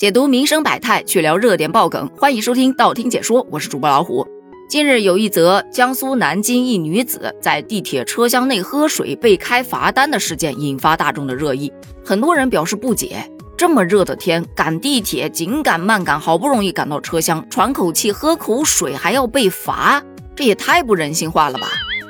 解读民生百态，去聊热点爆梗，欢迎收听道听解说，我是主播老虎。近日有一则江苏南京一女子在地铁车厢内喝水被开罚单的事件，引发大众的热议。很多人表示不解：这么热的天，赶地铁紧赶慢赶，好不容易赶到车厢，喘口气喝口水还要被罚，这也太不人性化了吧？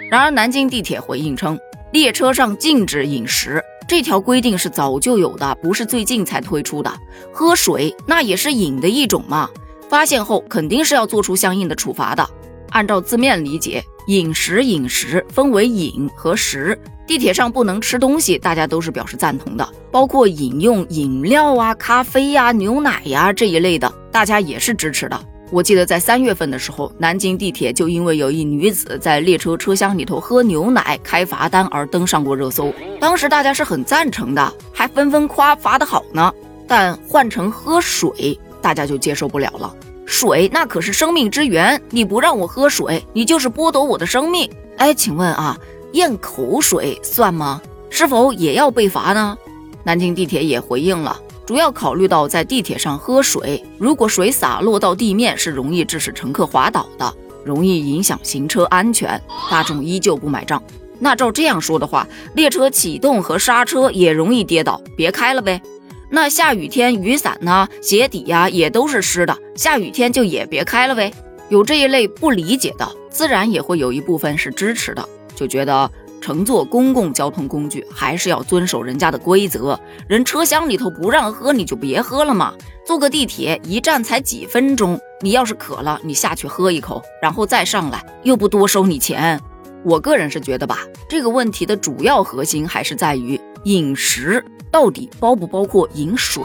然而南京地铁回应称，列车上禁止饮食。这条规定是早就有的，不是最近才推出的。喝水那也是饮的一种嘛，发现后肯定是要做出相应的处罚的。按照字面理解，饮食饮食分为饮和食，地铁上不能吃东西，大家都是表示赞同的，包括饮用饮料啊、咖啡呀、牛奶呀这一类的，大家也是支持的。我记得在三月份的时候，南京地铁就因为有一女子在列车车厢里头喝牛奶开罚单而登上过热搜。当时大家是很赞成的，还纷纷夸罚得好呢。但换成喝水，大家就接受不了了。水那可是生命之源，你不让我喝水，你就是剥夺我的生命。哎，请问啊，咽口水算吗？是否也要被罚呢？南京地铁也回应了。主要考虑到在地铁上喝水，如果水洒落到地面，是容易致使乘客滑倒的，容易影响行车安全。大众依旧不买账。那照这样说的话，列车启动和刹车也容易跌倒，别开了呗。那下雨天雨伞呢、鞋底呀也都是湿的，下雨天就也别开了呗。有这一类不理解的，自然也会有一部分是支持的，就觉得。乘坐公共交通工具还是要遵守人家的规则，人车厢里头不让喝，你就别喝了嘛。坐个地铁一站才几分钟，你要是渴了，你下去喝一口，然后再上来，又不多收你钱。我个人是觉得吧，这个问题的主要核心还是在于饮食到底包不包括饮水。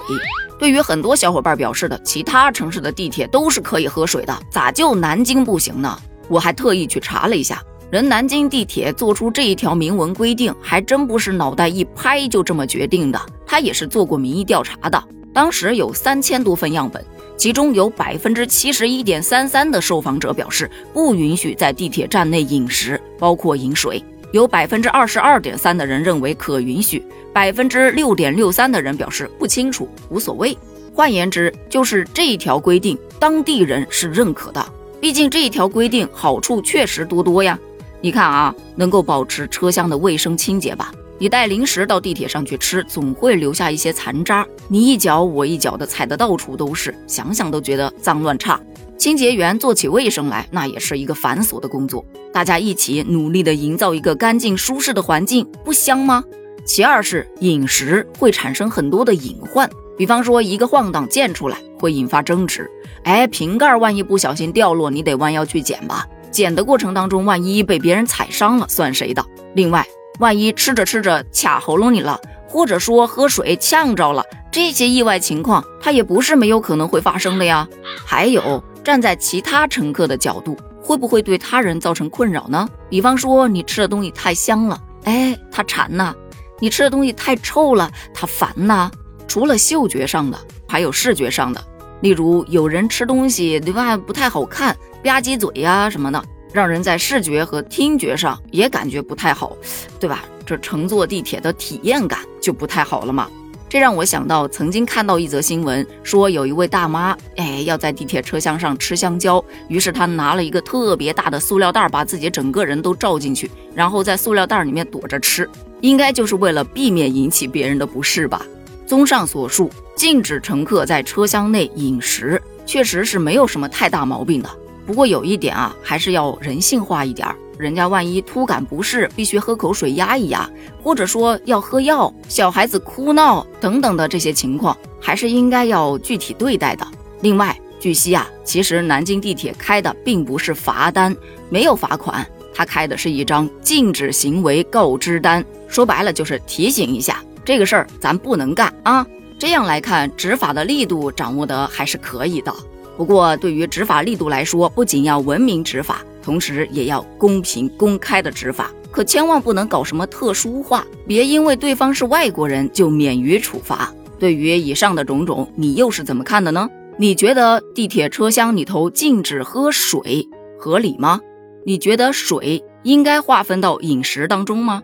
对于很多小伙伴表示的，其他城市的地铁都是可以喝水的，咋就南京不行呢？我还特意去查了一下。人南京地铁做出这一条明文规定，还真不是脑袋一拍就这么决定的。他也是做过民意调查的，当时有三千多份样本，其中有百分之七十一点三三的受访者表示不允许在地铁站内饮食，包括饮水；有百分之二十二点三的人认为可允许，百分之六点六三的人表示不清楚，无所谓。换言之，就是这一条规定，当地人是认可的。毕竟这一条规定好处确实多多呀。你看啊，能够保持车厢的卫生清洁吧？你带零食到地铁上去吃，总会留下一些残渣，你一脚我一脚的踩得到处都是，想想都觉得脏乱差。清洁员做起卫生来，那也是一个繁琐的工作。大家一起努力的营造一个干净舒适的环境，不香吗？其二是饮食会产生很多的隐患，比方说一个晃荡溅出来会引发争执，哎，瓶盖万一不小心掉落，你得弯腰去捡吧。捡的过程当中，万一被别人踩伤了，算谁的？另外，万一吃着吃着卡喉咙里了，或者说喝水呛着了，这些意外情况，它也不是没有可能会发生的呀。还有，站在其他乘客的角度，会不会对他人造成困扰呢？比方说，你吃的东西太香了，哎，他馋呐；你吃的东西太臭了，他烦呐。除了嗅觉上的，还有视觉上的，例如有人吃东西对吧，不太好看。吧唧嘴呀什么的，让人在视觉和听觉上也感觉不太好，对吧？这乘坐地铁的体验感就不太好了嘛。这让我想到曾经看到一则新闻，说有一位大妈，哎，要在地铁车厢上吃香蕉，于是她拿了一个特别大的塑料袋，把自己整个人都罩进去，然后在塑料袋里面躲着吃，应该就是为了避免引起别人的不适吧。综上所述，禁止乘客在车厢内饮食，确实是没有什么太大毛病的。不过有一点啊，还是要人性化一点儿。人家万一突感不适，必须喝口水压一压，或者说要喝药，小孩子哭闹等等的这些情况，还是应该要具体对待的。另外，据悉啊，其实南京地铁开的并不是罚单，没有罚款，他开的是一张禁止行为告知单。说白了就是提醒一下，这个事儿咱不能干啊。这样来看，执法的力度掌握的还是可以的。不过，对于执法力度来说，不仅要文明执法，同时也要公平公开的执法。可千万不能搞什么特殊化，别因为对方是外国人就免于处罚。对于以上的种种，你又是怎么看的呢？你觉得地铁车厢里头禁止喝水合理吗？你觉得水应该划分到饮食当中吗？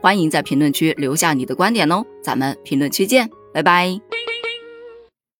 欢迎在评论区留下你的观点哦，咱们评论区见，拜拜。